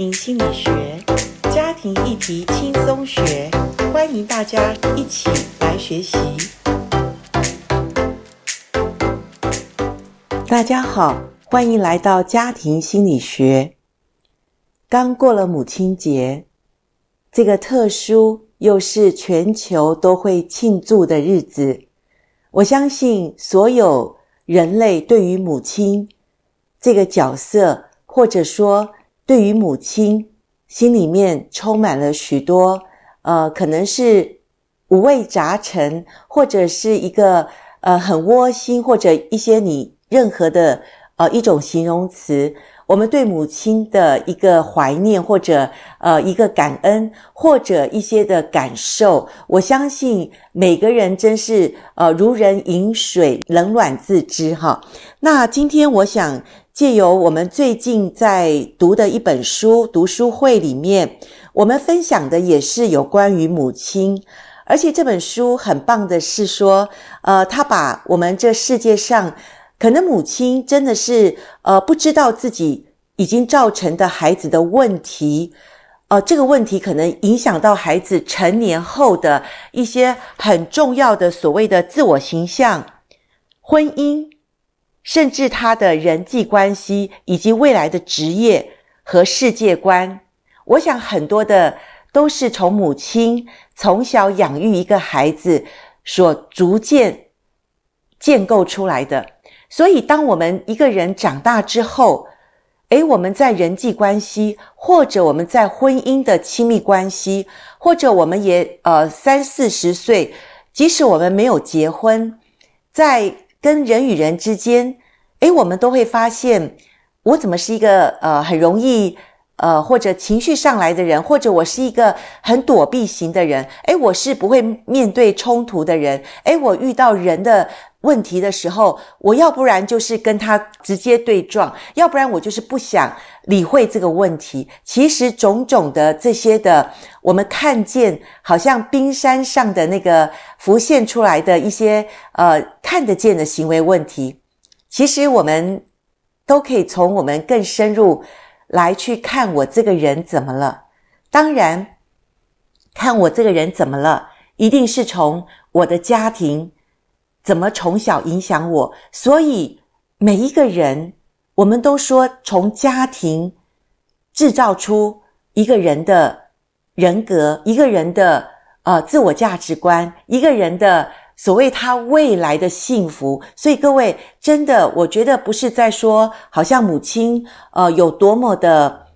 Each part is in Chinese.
庭心理学，家庭议题轻松学，欢迎大家一起来学习。大家好，欢迎来到家庭心理学。刚过了母亲节，这个特殊又是全球都会庆祝的日子，我相信所有人类对于母亲这个角色，或者说，对于母亲，心里面充满了许多，呃，可能是五味杂陈，或者是一个呃很窝心，或者一些你任何的呃一种形容词。我们对母亲的一个怀念，或者呃一个感恩，或者一些的感受，我相信每个人真是呃如人饮水，冷暖自知哈。那今天我想。借由我们最近在读的一本书读书会里面，我们分享的也是有关于母亲，而且这本书很棒的是说，呃，他把我们这世界上可能母亲真的是呃不知道自己已经造成的孩子的问题，呃，这个问题可能影响到孩子成年后的一些很重要的所谓的自我形象、婚姻。甚至他的人际关系以及未来的职业和世界观，我想很多的都是从母亲从小养育一个孩子所逐渐建构出来的。所以，当我们一个人长大之后，诶，我们在人际关系，或者我们在婚姻的亲密关系，或者我们也呃三四十岁，即使我们没有结婚，在。跟人与人之间，诶，我们都会发现，我怎么是一个呃很容易呃或者情绪上来的人，或者我是一个很躲避型的人，诶，我是不会面对冲突的人，诶，我遇到人的问题的时候，我要不然就是跟他直接对撞，要不然我就是不想理会这个问题。其实种种的这些的，我们看见好像冰山上的那个浮现出来的一些呃看得见的行为问题，其实我们都可以从我们更深入来去看我这个人怎么了。当然，看我这个人怎么了，一定是从我的家庭。怎么从小影响我？所以每一个人，我们都说从家庭制造出一个人的人格，一个人的呃自我价值观，一个人的所谓他未来的幸福。所以各位，真的，我觉得不是在说好像母亲呃有多么的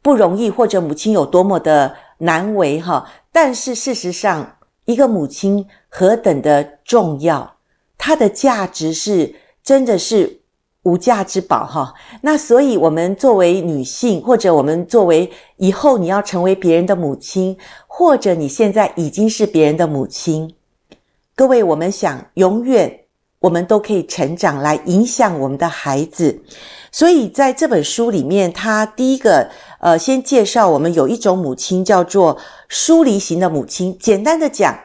不容易，或者母亲有多么的难为哈。但是事实上，一个母亲何等的重要，她的价值是真的是无价之宝哈。那所以，我们作为女性，或者我们作为以后你要成为别人的母亲，或者你现在已经是别人的母亲，各位，我们想永远我们都可以成长，来影响我们的孩子。所以在这本书里面，他第一个呃，先介绍我们有一种母亲叫做疏离型的母亲。简单的讲，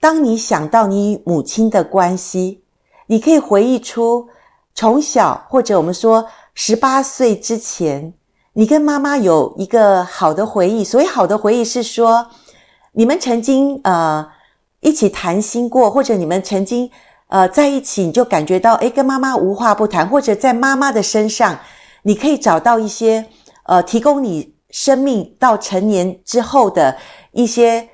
当你想到你与母亲的关系，你可以回忆出从小或者我们说十八岁之前，你跟妈妈有一个好的回忆。所谓好的回忆是说，你们曾经呃一起谈心过，或者你们曾经。呃，在一起你就感觉到，诶，跟妈妈无话不谈，或者在妈妈的身上，你可以找到一些，呃，提供你生命到成年之后的一些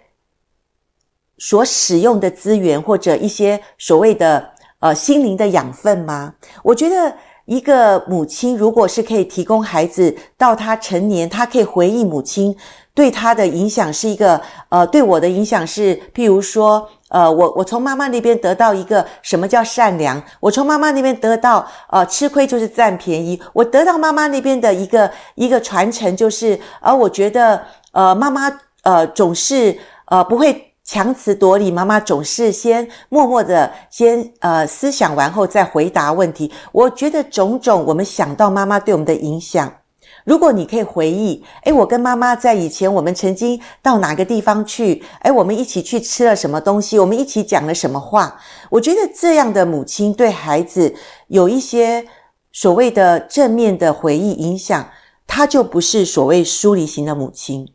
所使用的资源，或者一些所谓的呃心灵的养分吗？我觉得一个母亲如果是可以提供孩子到他成年，他可以回忆母亲对他的影响是一个，呃，对我的影响是，譬如说。呃，我我从妈妈那边得到一个什么叫善良？我从妈妈那边得到，呃，吃亏就是占便宜。我得到妈妈那边的一个一个传承，就是，而、呃、我觉得，呃，妈妈呃总是呃不会强词夺理，妈妈总是先默默的先呃思想完后再回答问题。我觉得种种我们想到妈妈对我们的影响。如果你可以回忆，诶，我跟妈妈在以前，我们曾经到哪个地方去？诶，我们一起去吃了什么东西？我们一起讲了什么话？我觉得这样的母亲对孩子有一些所谓的正面的回忆影响，她就不是所谓疏离型的母亲。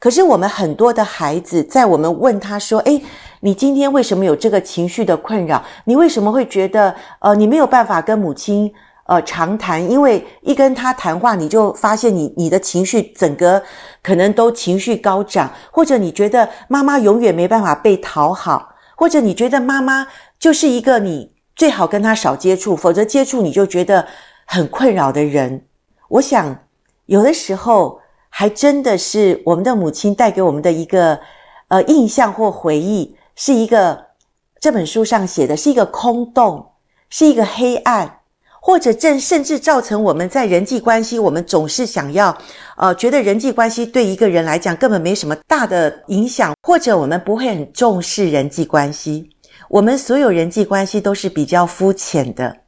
可是我们很多的孩子，在我们问他说：“诶，你今天为什么有这个情绪的困扰？你为什么会觉得呃，你没有办法跟母亲呃长谈？因为一跟他谈话，你就发现你你的情绪整个可能都情绪高涨，或者你觉得妈妈永远没办法被讨好，或者你觉得妈妈就是一个你最好跟他少接触，否则接触你就觉得很困扰的人。我想有的时候。”还真的是我们的母亲带给我们的一个呃印象或回忆，是一个这本书上写的是一个空洞，是一个黑暗，或者正甚至造成我们在人际关系，我们总是想要呃觉得人际关系对一个人来讲根本没什么大的影响，或者我们不会很重视人际关系，我们所有人际关系都是比较肤浅的，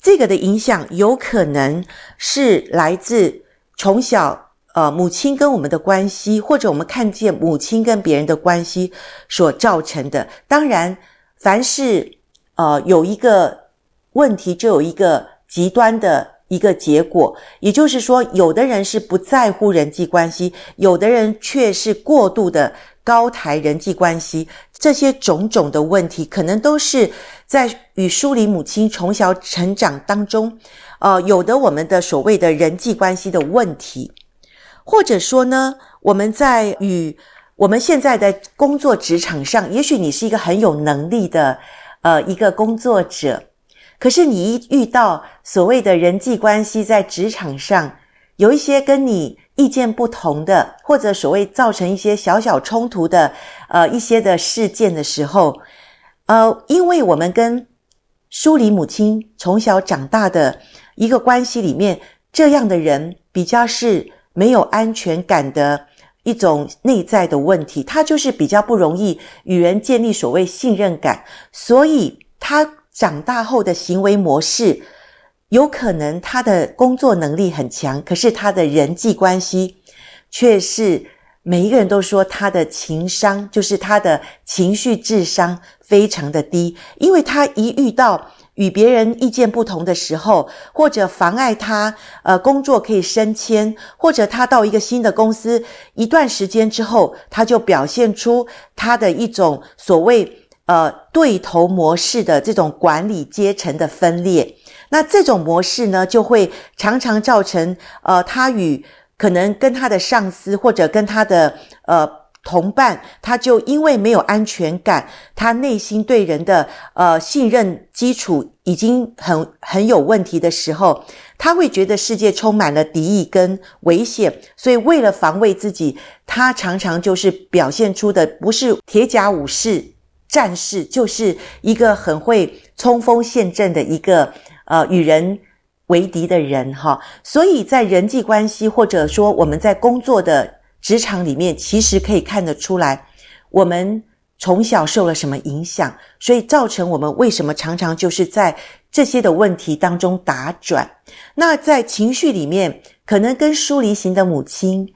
这个的影响有可能是来自从小。呃，母亲跟我们的关系，或者我们看见母亲跟别人的关系所造成的。当然，凡是呃有一个问题，就有一个极端的一个结果。也就是说，有的人是不在乎人际关系，有的人却是过度的高抬人际关系。这些种种的问题，可能都是在与疏离母亲从小成长当中，呃，有的我们的所谓的人际关系的问题。或者说呢，我们在与我们现在的工作职场上，也许你是一个很有能力的，呃，一个工作者，可是你一遇到所谓的人际关系，在职场上有一些跟你意见不同的，或者所谓造成一些小小冲突的，呃，一些的事件的时候，呃，因为我们跟疏离母亲从小长大的一个关系里面，这样的人比较是。没有安全感的一种内在的问题，他就是比较不容易与人建立所谓信任感，所以他长大后的行为模式，有可能他的工作能力很强，可是他的人际关系却是每一个人都说他的情商，就是他的情绪智商非常的低，因为他一遇到。与别人意见不同的时候，或者妨碍他呃工作可以升迁，或者他到一个新的公司一段时间之后，他就表现出他的一种所谓呃对头模式的这种管理阶层的分裂。那这种模式呢，就会常常造成呃他与可能跟他的上司或者跟他的呃。同伴，他就因为没有安全感，他内心对人的呃信任基础已经很很有问题的时候，他会觉得世界充满了敌意跟危险，所以为了防卫自己，他常常就是表现出的不是铁甲武士、战士，就是一个很会冲锋陷阵的一个呃与人为敌的人哈。所以在人际关系或者说我们在工作的。职场里面其实可以看得出来，我们从小受了什么影响，所以造成我们为什么常常就是在这些的问题当中打转。那在情绪里面，可能跟疏离型的母亲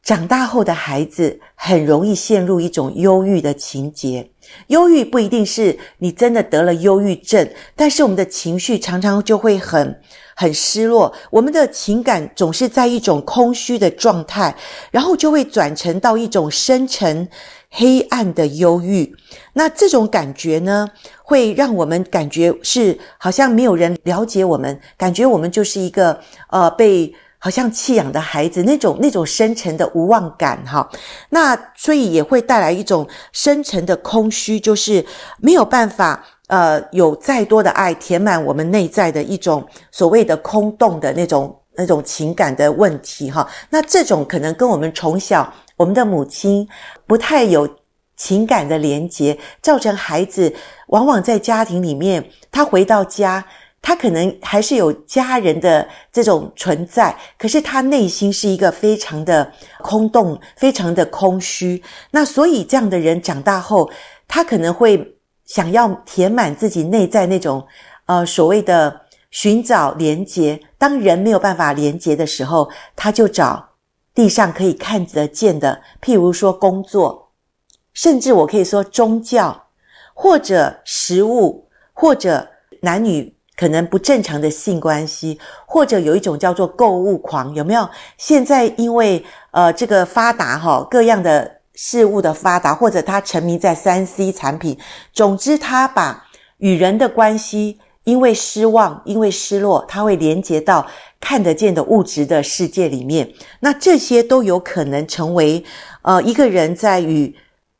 长大后的孩子，很容易陷入一种忧郁的情节。忧郁不一定是你真的得了忧郁症，但是我们的情绪常常就会很。很失落，我们的情感总是在一种空虚的状态，然后就会转成到一种深沉、黑暗的忧郁。那这种感觉呢，会让我们感觉是好像没有人了解我们，感觉我们就是一个呃被好像弃养的孩子，那种那种深沉的无望感哈。那所以也会带来一种深沉的空虚，就是没有办法。呃，有再多的爱填满我们内在的一种所谓的空洞的那种那种情感的问题哈，那这种可能跟我们从小我们的母亲不太有情感的连结，造成孩子往往在家庭里面，他回到家，他可能还是有家人的这种存在，可是他内心是一个非常的空洞，非常的空虚。那所以这样的人长大后，他可能会。想要填满自己内在那种，呃，所谓的寻找连结。当人没有办法连结的时候，他就找地上可以看得见的，譬如说工作，甚至我可以说宗教，或者食物，或者男女可能不正常的性关系，或者有一种叫做购物狂，有没有？现在因为呃这个发达哈，各样的事物的发达，或者他沉迷在三 C 产品，总之他把与人的关系因为失望、因为失落，他会连接到看得见的物质的世界里面。那这些都有可能成为呃一个人在与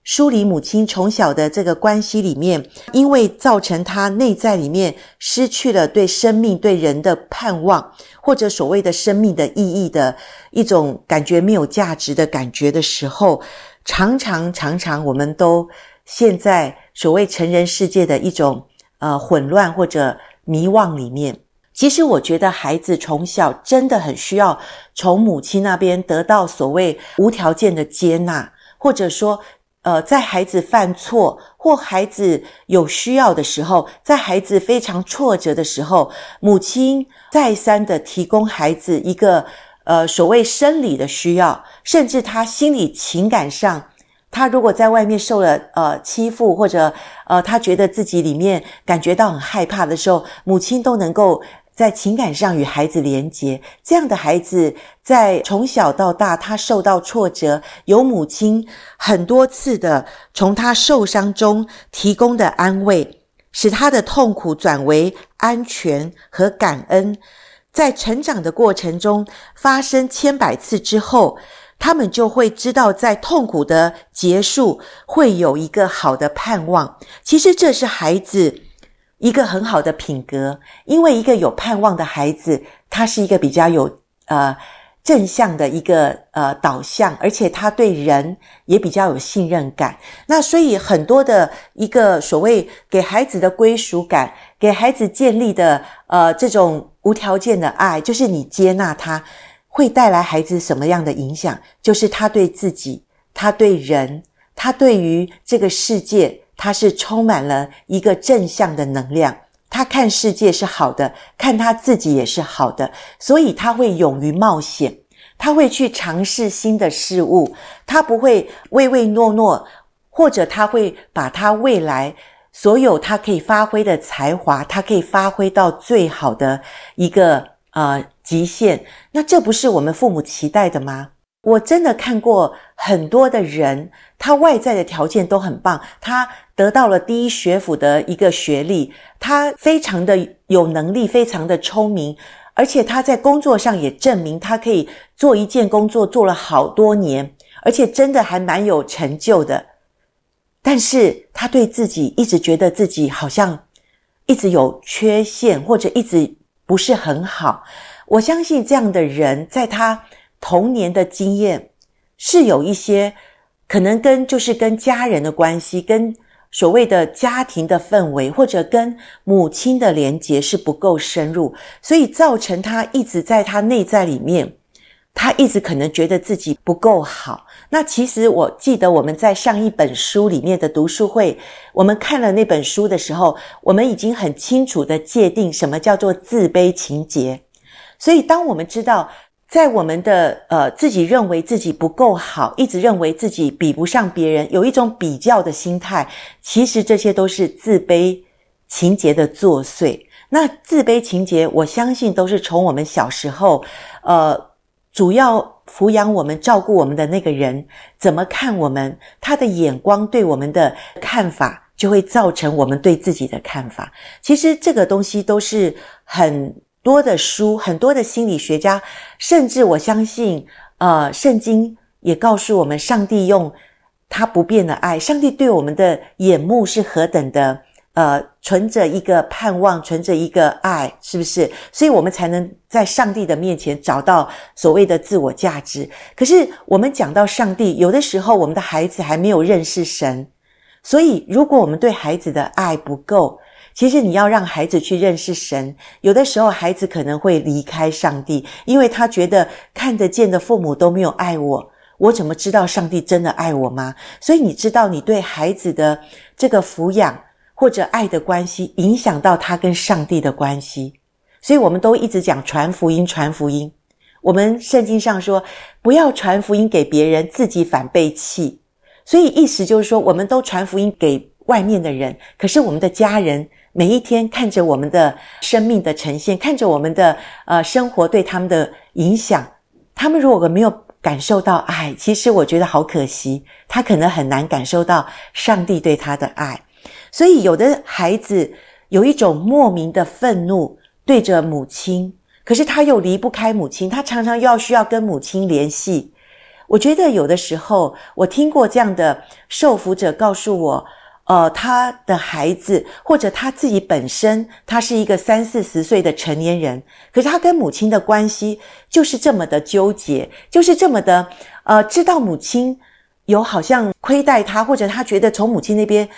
疏离母亲从小的这个关系里面，因为造成他内在里面失去了对生命、对人的盼望，或者所谓的生命的意义的一种感觉没有价值的感觉的时候，常常常常我们都陷在所谓成人世界的一种呃混乱或者迷惘里面。其实我觉得孩子从小真的很需要从母亲那边得到所谓无条件的接纳，或者说。呃，在孩子犯错或孩子有需要的时候，在孩子非常挫折的时候，母亲再三的提供孩子一个呃所谓生理的需要，甚至他心理情感上，他如果在外面受了呃欺负，或者呃他觉得自己里面感觉到很害怕的时候，母亲都能够。在情感上与孩子连结，这样的孩子在从小到大，他受到挫折，有母亲很多次的从他受伤中提供的安慰，使他的痛苦转为安全和感恩。在成长的过程中发生千百次之后，他们就会知道，在痛苦的结束会有一个好的盼望。其实这是孩子。一个很好的品格，因为一个有盼望的孩子，他是一个比较有呃正向的一个呃导向，而且他对人也比较有信任感。那所以很多的一个所谓给孩子的归属感，给孩子建立的呃这种无条件的爱，就是你接纳他，会带来孩子什么样的影响？就是他对自己，他对人，他对于这个世界。他是充满了一个正向的能量，他看世界是好的，看他自己也是好的，所以他会勇于冒险，他会去尝试新的事物，他不会唯唯诺诺，或者他会把他未来所有他可以发挥的才华，他可以发挥到最好的一个呃极限。那这不是我们父母期待的吗？我真的看过很多的人，他外在的条件都很棒，他得到了第一学府的一个学历，他非常的有能力，非常的聪明，而且他在工作上也证明他可以做一件工作做了好多年，而且真的还蛮有成就的。但是他对自己一直觉得自己好像一直有缺陷，或者一直不是很好。我相信这样的人在他。童年的经验是有一些可能跟就是跟家人的关系，跟所谓的家庭的氛围，或者跟母亲的连结是不够深入，所以造成他一直在他内在里面，他一直可能觉得自己不够好。那其实我记得我们在上一本书里面的读书会，我们看了那本书的时候，我们已经很清楚的界定什么叫做自卑情节。所以当我们知道。在我们的呃自己认为自己不够好，一直认为自己比不上别人，有一种比较的心态，其实这些都是自卑情节的作祟。那自卑情节，我相信都是从我们小时候，呃，主要抚养我们、照顾我们的那个人怎么看我们，他的眼光对我们的看法，就会造成我们对自己的看法。其实这个东西都是很。多的书，很多的心理学家，甚至我相信，呃，圣经也告诉我们，上帝用他不变的爱，上帝对我们的眼目是何等的，呃，存着一个盼望，存着一个爱，是不是？所以我们才能在上帝的面前找到所谓的自我价值。可是我们讲到上帝，有的时候我们的孩子还没有认识神，所以如果我们对孩子的爱不够，其实你要让孩子去认识神，有的时候孩子可能会离开上帝，因为他觉得看得见的父母都没有爱我，我怎么知道上帝真的爱我吗？所以你知道，你对孩子的这个抚养或者爱的关系，影响到他跟上帝的关系。所以我们都一直讲传福音，传福音。我们圣经上说，不要传福音给别人，自己反被弃。所以意思就是说，我们都传福音给外面的人，可是我们的家人。每一天看着我们的生命的呈现，看着我们的呃生活对他们的影响，他们如果没有感受到爱，其实我觉得好可惜，他可能很难感受到上帝对他的爱。所以有的孩子有一种莫名的愤怒对着母亲，可是他又离不开母亲，他常常要需要跟母亲联系。我觉得有的时候，我听过这样的受福者告诉我，呃，他的孩子或者他自己本身，他是一个三四十岁的成年人，可是他跟母亲的关系就是这么的纠结，就是这么的，呃，知道母亲有好像亏待他，或者他觉得从母亲那边，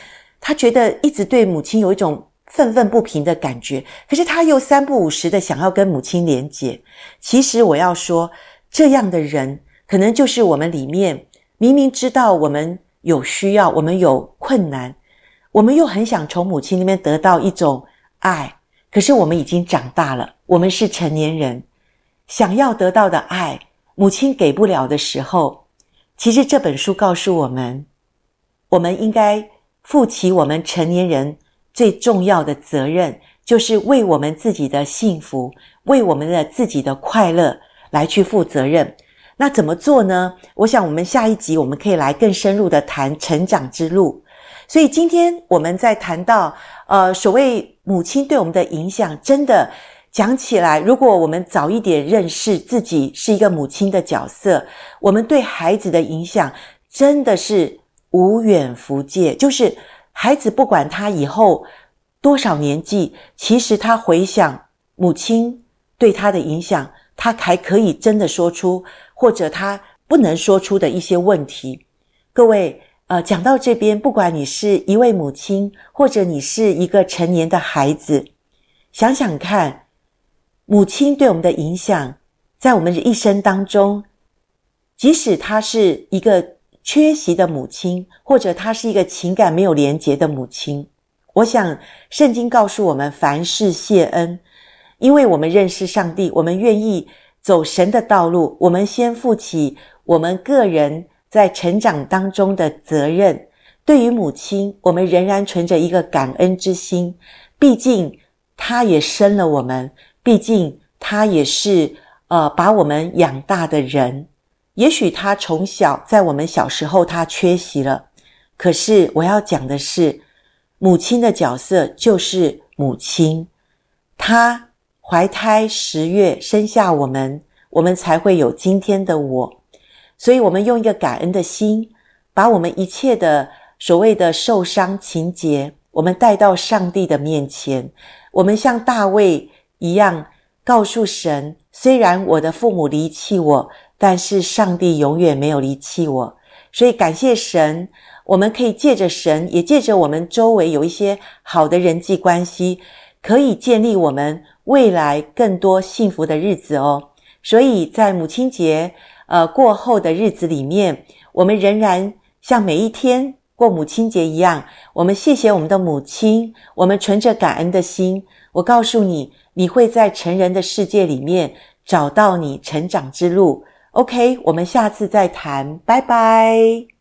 他觉得一直对母亲有一种愤愤不平的感觉，可是他又三不五时的想要跟母亲连结。其实我要说，这样的人。可能就是我们里面明明知道我们有需要，我们有困难，我们又很想从母亲那边得到一种爱，可是我们已经长大了，我们是成年人，想要得到的爱，母亲给不了的时候，其实这本书告诉我们，我们应该负起我们成年人最重要的责任，就是为我们自己的幸福，为我们的自己的快乐来去负责任。那怎么做呢？我想我们下一集我们可以来更深入的谈成长之路。所以今天我们在谈到，呃，所谓母亲对我们的影响，真的讲起来，如果我们早一点认识自己是一个母亲的角色，我们对孩子的影响真的是无远弗届。就是孩子不管他以后多少年纪，其实他回想母亲对他的影响，他还可以真的说出。或者他不能说出的一些问题，各位，呃，讲到这边，不管你是一位母亲，或者你是一个成年的孩子，想想看，母亲对我们的影响，在我们的一生当中，即使她是一个缺席的母亲，或者她是一个情感没有连结的母亲，我想圣经告诉我们，凡事谢恩，因为我们认识上帝，我们愿意。走神的道路，我们先负起我们个人在成长当中的责任。对于母亲，我们仍然存着一个感恩之心，毕竟她也生了我们，毕竟她也是呃把我们养大的人。也许她从小在我们小时候她缺席了，可是我要讲的是，母亲的角色就是母亲，她。怀胎十月生下我们，我们才会有今天的我。所以，我们用一个感恩的心，把我们一切的所谓的受伤情节，我们带到上帝的面前。我们像大卫一样，告诉神：虽然我的父母离弃我，但是上帝永远没有离弃我。所以，感谢神，我们可以借着神，也借着我们周围有一些好的人际关系，可以建立我们。未来更多幸福的日子哦，所以在母亲节呃过后的日子里面，我们仍然像每一天过母亲节一样，我们谢谢我们的母亲，我们存着感恩的心。我告诉你，你会在成人的世界里面找到你成长之路。OK，我们下次再谈，拜拜。